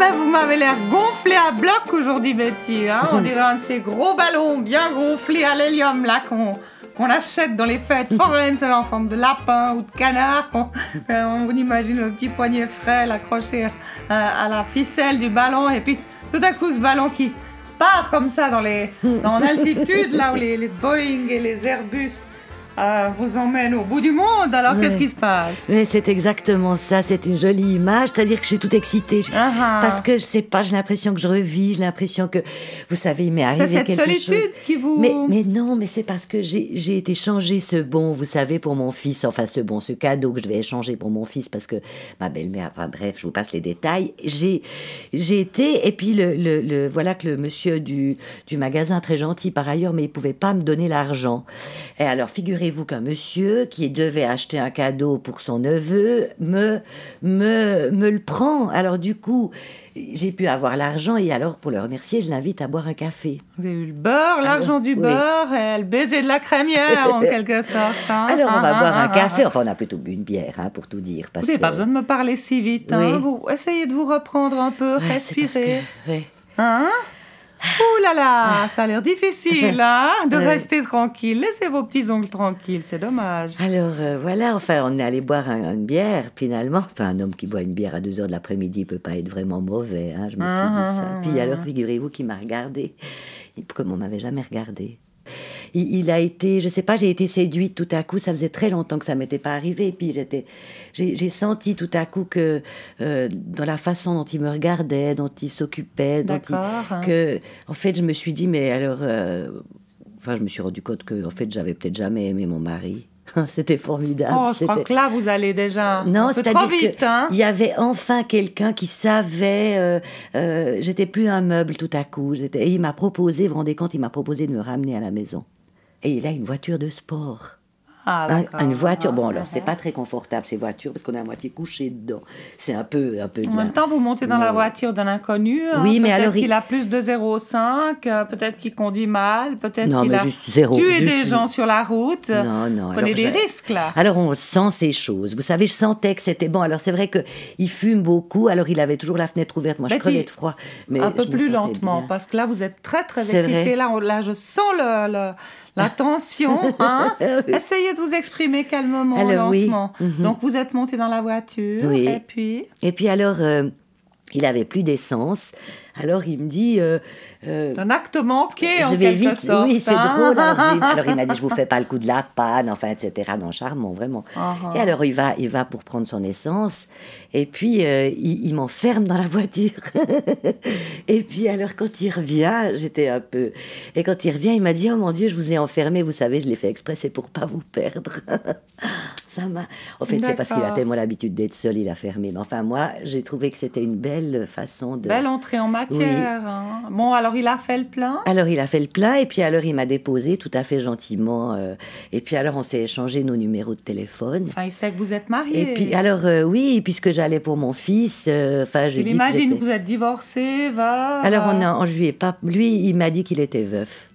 Vous m'avez l'air gonflé à bloc aujourd'hui, Betty. Hein on dirait un de ces gros ballons bien gonflés à l'hélium là qu'on achète dans les fêtes foraines, en forme de lapin ou de canard. On, euh, on imagine le petit poignet frêle accroché à, à la ficelle du ballon et puis tout à coup ce ballon qui part comme ça dans les dans altitude là où les Boeing et les Airbus euh, vous emmènent au bout du monde. Alors Ouais. qu'est-ce qui se passe? Mais c'est exactement ça, c'est une jolie image, c'est-à-dire que je suis toute excitée. Je- Ah ah. Parce que je sais pas, j'ai l'impression que je revis, j'ai l'impression que, vous savez, il m'est C'est arrivé cette quelque solitude chose. qui vous. Mais, mais non, mais c'est parce que j'ai été changer ce bon, vous savez, pour mon fils, enfin ce bon, ce cadeau que je vais échanger pour mon fils parce que ma belle-mère, enfin bref, je vous passe les détails. J'ai j'ai été, et puis le, le, le- voilà que le monsieur du, du magasin, très gentil par ailleurs, mais il pouvait pas me donner l'argent. Et alors, figurez-vous qu'un monsieur qui devait acheter un cadeau pour son neveu me, me, me le prend? Alors du coup, j'ai pu avoir l'argent et alors pour le remercier, je l'invite à boire un café. Vous avez eu le beurre, l'argent du oui. beurre et le baiser de la crémière en quelque sorte. hein. Alors, on va Ah, boire ah, un ah, café. Enfin, on a plutôt bu une bière, hein, pour tout dire. Parce Vous n'avez que- pas besoin de me parler si vite. Hein. Oui. Vous essayez de vous reprendre un peu, Ouais, respirer. Ouh là là, ça a l'air difficile hein, de Ouais. rester tranquille. Laissez vos petits ongles tranquilles, c'est dommage. Alors, euh, voilà, enfin, on est allé boire un- une bière, finalement. Enfin, un homme qui boit une bière à 2 heures de l'après-midi peut pas être vraiment mauvais, hein, je me suis Ah, dit ça. ah, Puis alors, figurez-vous qu'il m'a regardé, comme on m'avait jamais regardé. Il, il a été, je sais pas, j'ai été séduite tout à coup, ça faisait très longtemps que ça m'était pas arrivé, et puis j'étais, j'ai senti tout à coup que euh, dans la façon dont il me regardait, dont il s'occupait, hein. que en fait je me suis dit mais alors euh, enfin je me suis rendu compte que en fait j'avais peut-être jamais aimé mon mari c'était formidable Oh, je crois que là, vous allez déjà non un peu trop vite. Hein. il y avait enfin quelqu'un qui savait euh, euh, j'étais plus un meuble tout à coup et il m'a proposé vous vous rendez compte il m'a proposé de me ramener à la maison et il a une voiture de sport Ah, un- d'accord. une voiture bon alors c'est pas très confortable ces voitures parce qu'on est à moitié couché dedans c'est un peu un peu En même temps, vous montez dans la Mais- voiture d'un inconnu. hein. Oui, mais Peut-être alors il- qu'il a plus de 0,5, euh, peut-être qu'il conduit mal, peut-être qu'il mais a juste zéro tué juste- des gens sur la route. non non Prenez des risques, là. Alors on sent ces choses. Vous savez, je sentais que c'était bon. Alors c'est vrai que il fume beaucoup. Alors il avait toujours la fenêtre ouverte. Moi, je crevais de froid. Mais un peu plus lentement, bien. parce que là, vous êtes très, très excité. vrai. Là, on- là, je sens le, le- la tension. Hein. Essayez de vous exprimer calmement, Alors, oui. lentement. Mhm. Donc, vous êtes monté dans la voiture, Oui. et puis... Et puis alors, euh, il avait plus d'essence. Alors il me dit. euh, euh, Un acte manqué, en je vais vite, sorte. oui, c'est hein. drôle. Alors, il m'a dit, je vous fais pas le coup de la panne, enfin, etc. Non, charmant, vraiment. Ah. Et alors il va, il va pour prendre son essence, et puis euh, il, il m'enferme dans la voiture. et puis alors quand il revient, j'étais un peu, et quand il revient, il m'a dit, oh mon Dieu, je vous ai enfermé, vous savez, je l'ai fait exprès, c'est pour pas vous perdre. Ça m'a. En fait, c'est parce qu'il a tellement l'habitude d'être seul, il a fermé. Mais enfin, moi, j'ai trouvé que c'était une belle façon de. Belle entrée en matière. hein. Bon, alors, il a fait le plein? Alors il a fait le plein et puis alors il m'a déposé tout à fait gentiment euh, et puis alors on s'est échangé nos numéros de téléphone. Enfin, il sait que vous êtes marié. Et puis alors euh, oui puisque j'allais pour mon fils, euh, enfin je Il que imagine que vous êtes divorcé, va. Alors on a, je lui ai pas, lui il m'a dit qu'il était veuf.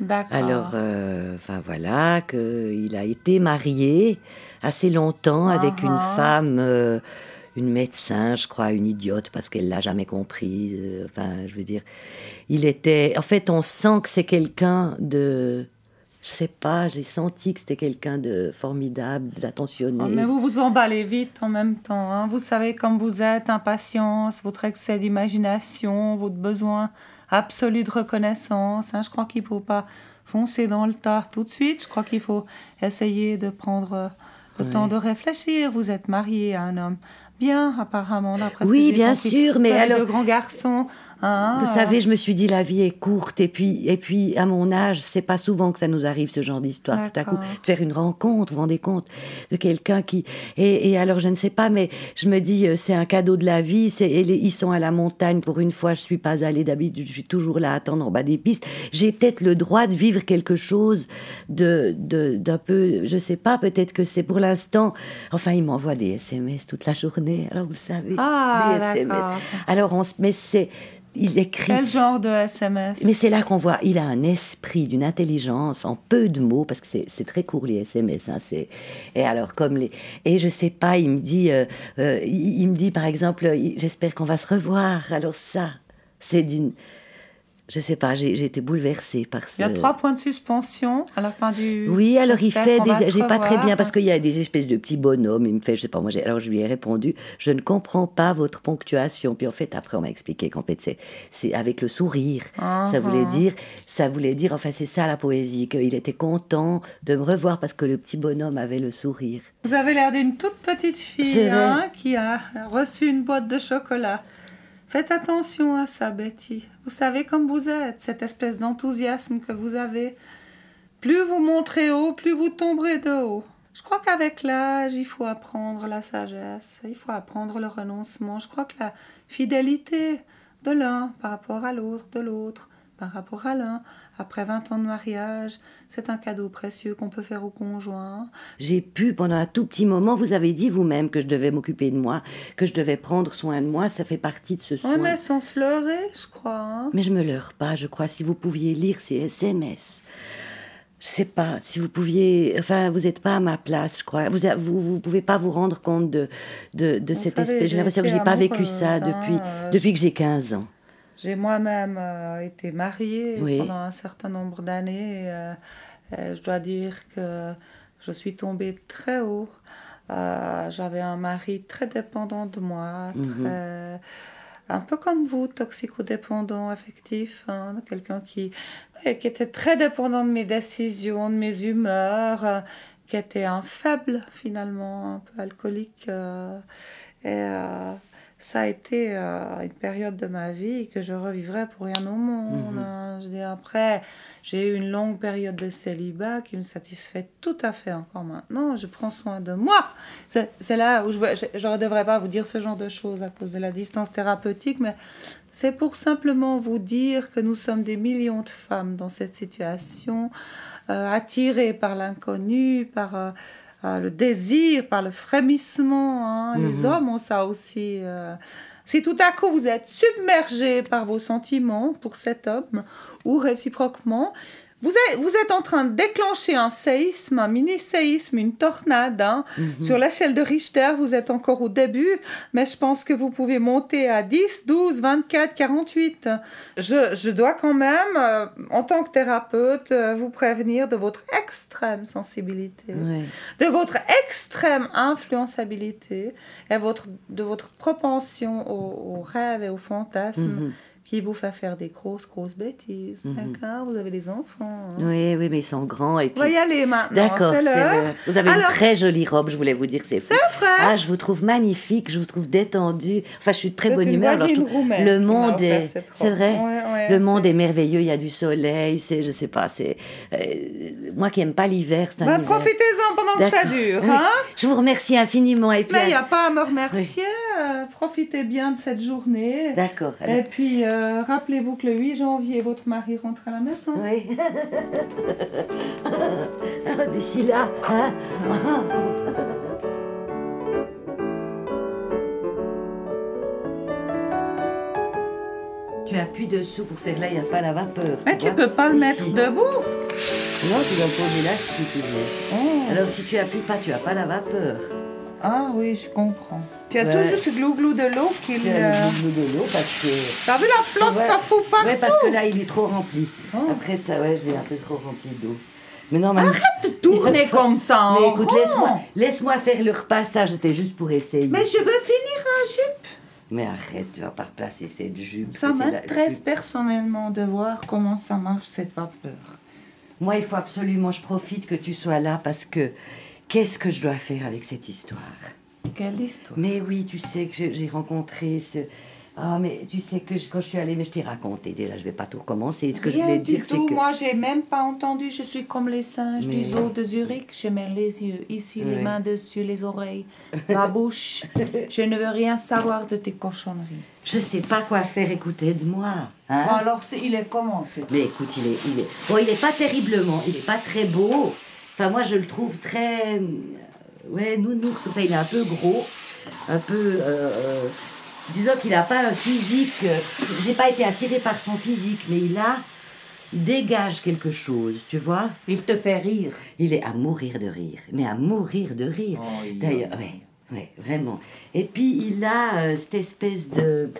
D'accord. Alors euh, enfin voilà que il a été marié assez longtemps avec une ah. femme. euh, une médecin, je crois, une idiote parce qu'elle l'a jamais comprise. euh, Enfin, je veux dire, il était. En fait, on sent que c'est quelqu'un de. Je sais pas, j'ai senti que c'était quelqu'un de formidable, d'attentionné. Oh, mais vous vous emballez vite en même temps. hein. Vous savez comme vous êtes, impatience, votre excès d'imagination, votre besoin absolu de reconnaissance. hein. Je crois qu'il ne faut pas foncer dans le tas tout de suite. Je crois qu'il faut essayer de prendre euh, le temps de réfléchir. Vous êtes marié à un homme bien, apparemment, d'après Oui, bien sûr, mais alors- deux grands garçons. Vous euh, savez, je me suis dit, la vie est courte, et puis, et puis à mon âge, c'est pas souvent que ça nous arrive, ce genre d'histoire. Tout à coup, faire une rencontre, vous vous rendez compte, de quelqu'un qui. Et, et alors, je ne sais pas, mais je me dis, euh, c'est un cadeau de la vie, c'est, ils sont à la montagne, pour une fois, je suis pas allée d'habitude, je suis toujours là à attendre en bas des pistes. J'ai peut-être le droit de vivre quelque chose de, de, d'un peu, je sais pas, peut-être que c'est pour l'instant. Enfin, il m'envoie des SMS toute la journée, alors vous savez. Ah, des SMS. d'accord. Alors, on se, mais c'est, il écrit. Quel genre de SMS Mais c'est là qu'on voit, il a un esprit, d'une intelligence en peu de mots, parce que c'est très court les SMS. Hein, c'est et alors comme les et je sais pas, il me dit, euh, euh, il, il me dit par exemple, j'espère qu'on va se revoir. Alors ça, c'est d'une je sais pas, j'ai été bouleversée par ce. Il y a trois points de suspension à la fin du. Oui, alors il fait des. J'ai pas très bien parce qu'il y a des espèces de petits bonhommes. Il me fait, je sais pas, moi, alors je lui ai répondu, je ne comprends pas votre ponctuation. Puis en fait, après, on m'a expliqué qu'en fait, c'est avec le sourire. Ça voulait uh-huh. dire, ça voulait dire, enfin, c'est ça la poésie, qu'il était content de me revoir parce que le petit bonhomme avait le sourire. Vous avez l'air d'une toute petite fille hein, qui a reçu une boîte de chocolat. Faites attention à ça, Betty. Vous savez comme vous êtes, cette espèce d'enthousiasme que vous avez. Plus vous montrez haut, plus vous tomberez de haut. Je crois qu'avec l'âge, il faut apprendre la sagesse, il faut apprendre le renoncement. Je crois que la fidélité de l'un par rapport à l'autre, de l'autre, par rapport à l'un, après 20 ans de mariage, c'est un cadeau précieux qu'on peut faire au conjoint. J'ai pu, pendant un tout petit moment, vous avez dit vous-même que je devais m'occuper de moi, que je devais prendre soin de moi, ça fait partie de ce soin. Oui, mais sans se leurrer, je crois. Hein. Mais je me leurre pas, je crois, si vous pouviez lire ces SMS. Je sais pas, si vous pouviez, enfin, vous n'êtes pas à ma place, je crois. Vous, vous, vous pouvez pas vous rendre compte de, de, de cette espèce. J'ai l'impression que j'ai pas vécu ça depuis, hein, depuis que j'ai 15 ans. J'ai moi-même euh, été mariée pendant un certain nombre d'années. Euh, je dois dire que je suis tombée très haut. Euh, j'avais un mari très dépendant de moi, mhm. un peu comme vous, toxicodépendant affectif, hein, quelqu'un qui, qui était très dépendant de mes décisions, de mes humeurs, qui était un faible finalement, un peu alcoolique. et ça a été euh, une période de ma vie que je revivrai pour rien au monde. Mhm. Hein. Je dis, après, j'ai eu une longue période de célibat qui me satisfait tout à fait encore maintenant. Je prends soin de moi. C'est là où je ne devrais pas vous dire ce genre de choses à cause de la distance thérapeutique, mais c'est pour simplement vous dire que nous sommes des millions de femmes dans cette situation, euh, attirées par l'inconnu, par... Euh, euh, le désir, par le frémissement. Hein. Les mhm. hommes ont ça aussi. Euh. Si tout à coup vous êtes submergé par vos sentiments pour cet homme, ou réciproquement, vous êtes, vous êtes en train de déclencher un séisme, un mini-séisme, une tornade. Hein. Mhm. Sur l'échelle de Richter, vous êtes encore au début, mais je pense que vous pouvez monter à 10, 12, 24, 48. Je, je dois quand même, euh, en tant que thérapeute, euh, vous prévenir de votre extrême sensibilité, de votre extrême influençabilité et votre, de votre propension aux, rêves et aux fantasmes. Mhm qui vous fait faire des grosses, grosses bêtises. Mhm. D'accord? Vous avez des enfants. Hein? Oui, oui, mais ils sont grands. Et puis... Va y aller maintenant. D'accord, c'est Vous avez une très jolie robe, je voulais vous dire que c'est C'est vrai Ah, je vous trouve magnifique, je vous trouve détendue. Enfin, je suis de très bonne humeur. Alors, le monde est... C'est vrai Le monde est... merveilleux, il y a du soleil, c'est, je sais pas, c'est... Euh, moi qui n'aime pas l'hiver, c'est un bah, Profitez-en pendant que ça dure, hein? Je vous remercie infiniment. Et puis, mais il n'y a pas à me remercier. Euh, profitez bien de cette journée. D'accord. Et puis... Euh, rappelez-vous que le 8 janvier, votre mari rentre à la maison. Oui. D'ici là, hein Tu appuies dessous pour faire là, il n'y a pas la vapeur. Mais tu, peux pas le mettre debout. Non, tu dois poser là si tu veux. Oh. Alors si tu appuies pas, tu n'as pas la vapeur. Ah oui, je comprends. Tu as toujours ce glou-glou de l'eau qui le glou-glou de l'eau parce que. T'as vu la flotte, ça fout pas Oui, parce que là, il est trop rempli. Oh. Après ça, ouais, je l'ai un peu trop rempli d'eau. Mais non, Arrête de tourner comme ça. Mais écoute, laisse-moi laisse faire le repassage, c'était juste pour essayer. Mais je veux finir un jupe. Mais arrête, tu vas pas replacer cette jupe. Ça m'intéresse personnellement de voir comment ça marche cette vapeur. Moi, il faut absolument, je profite que tu sois là parce que Qu'est-ce que je dois faire avec cette histoire? Quelle histoire Mais oui, tu sais que j'ai rencontré ce. Ah, mais tu sais que quand je suis allée, mais je t'ai raconté déjà, je vais pas tout recommencer. Ce que je voulais dire, c'est que. Moi, j'ai même pas entendu, je suis comme les singes du zoo de Zurich. Je mets les yeux, ici, les mains dessus, les oreilles, la bouche. je ne veux rien savoir de tes cochonneries. Je sais pas quoi faire, écouter de moi. Hein? alors, il est comment Mais écoute, il est, il est. Bon, il est pas terriblement, il est pas très beau. Enfin, moi, je le trouve très. Ouais, nounours. Enfin, il est un peu gros, un peu. Euh, euh, disons qu'il n'a pas un physique. euh, J'ai pas été attirée par son physique, mais il a. Il dégage quelque chose, tu vois. Il te fait rire. Il est à mourir de rire, mais à mourir de rire. Oh, il D'ailleurs, ouais, ouais, vraiment. Et puis il a euh, cette espèce de,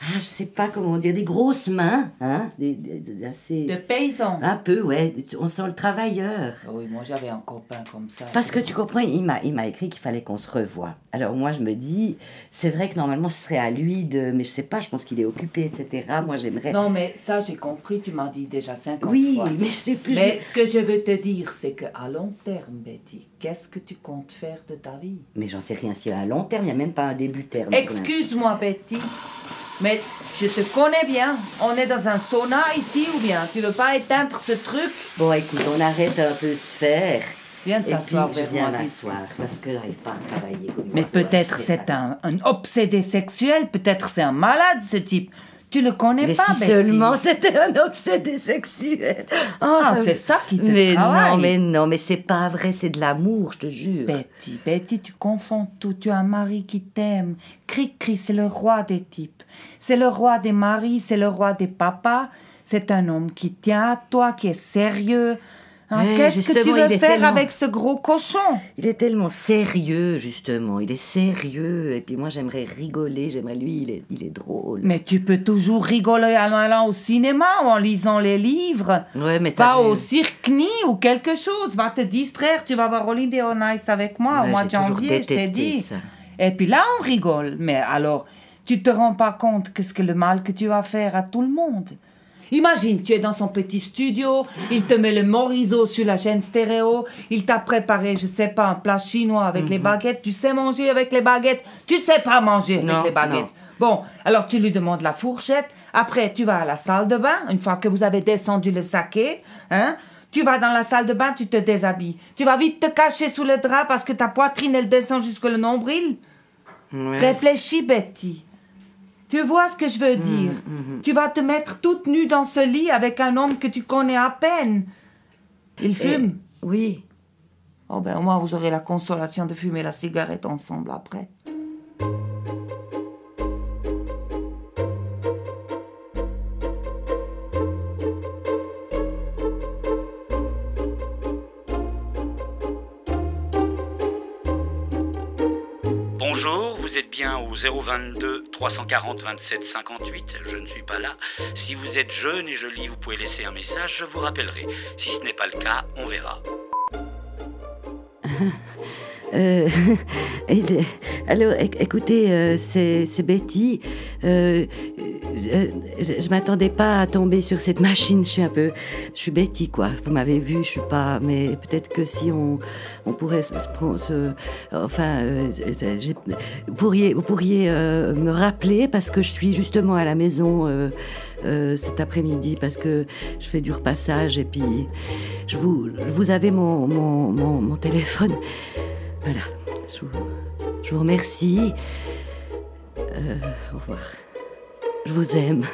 ah, je sais pas comment dire, des grosses mains, hein, des, des- des- assez, De paysan. un peu, ouais. On sent le travailleur. Ah Oui, moi j'avais un copain comme ça. Parce que tu comprends, il m'a, il m'a écrit qu'il fallait qu'on se revoie. Alors moi je me dis, c'est vrai que normalement ce serait à lui de, mais je sais pas, je pense qu'il est occupé, etc. Moi j'aimerais. Non, mais ça j'ai compris, tu m'as dit déjà 50 oui, fois. mais je sais plus. Mais ce que je veux te dire, c'est qu'à long terme, Betty, qu'est-ce que tu comptes faire de ta vie? Mais j'en sais rien. Si à long terme, il n'y a même pas un début terme. Excuse-moi, Betty, mais je te connais bien. On est dans un sauna ici ou bien Tu veux pas éteindre ce truc? Bon, écoute, on arrête un peu se faire. Viens t'asseoir vers viens moi. m'asseoir parce que j'arrive pas à travailler comme Mais peut-être c'est un, un obsédé sexuel, peut-être c'est un malade ce type. Tu le connais Mais pas, si Betty. seulement c'était un obsédé sexuel. Oh, Ah, ça c'est ça qui te Mais travaille. non, mais non, mais c'est pas vrai, c'est de l'amour, je te jure. Betty, Betty, tu confonds tout. Tu as un mari qui t'aime. Cri-cri, c'est le roi des types. C'est le roi des maris, c'est le roi des papas. C'est un homme qui tient à toi, qui est sérieux. Hein, Ouais, Qu'est-ce que tu veux faire tellement- avec ce gros cochon? Il est tellement sérieux, justement. Il est sérieux. Et puis moi, j'aimerais rigoler. J'aimerais lui, il est, il est drôle. Mais tu peux toujours rigoler en allant au cinéma ou en lisant les livres. Ouais, mais vu. au cirque ni ou quelque chose. Va te distraire. Tu vas voir Holiday on Ice avec moi Ouais, au mois de janvier, je t'ai dit. ça. Et puis là, on rigole. Mais alors, tu te rends pas compte que ce que le mal que tu vas faire à tout le monde. Imagine, tu es dans son petit studio, il te met le morizo sur la chaîne stéréo, il t'a préparé, je sais pas, un plat chinois avec Mhm. les baguettes. Tu sais manger avec les baguettes, tu sais pas manger avec les baguettes. non. Bon, alors tu lui demandes la fourchette. Après, tu vas à la salle de bain, une fois que vous avez descendu le saké, hein. Tu vas dans la salle de bain, tu te déshabilles. Tu vas vite te cacher sous le drap parce que ta poitrine, elle descend jusque le nombril. Ouais. Réfléchis, Betty. Tu vois ce que je veux Mm, dire Tu vas te mettre toute nue dans ce lit avec un homme que tu connais à peine. Il Et- fume? Oui. Oh ben au moins vous aurez la consolation de fumer la cigarette ensemble après. 022 340 27 58, je ne suis pas là. Si vous êtes jeune et joli, vous pouvez laisser un message, je vous rappellerai. Si ce n'est pas le cas, on verra. Euh, alors, éc- écoutez, euh, c'est Betty. Euh, euh, je je m'attendais pas à tomber sur cette machine. Je suis un peu, je suis Betty quoi. Vous m'avez vu, je suis pas. Mais peut-être que si on, on pourrait se, enfin, j'ai- vous pourriez, vous pourriez me rappeler parce que je suis justement à la maison. cet après-midi parce que je fais du repassage et puis je vous, vous avez mon, mon, mon, mon téléphone. Voilà, je vous, je vous remercie. Euh, au revoir. Je vous aime.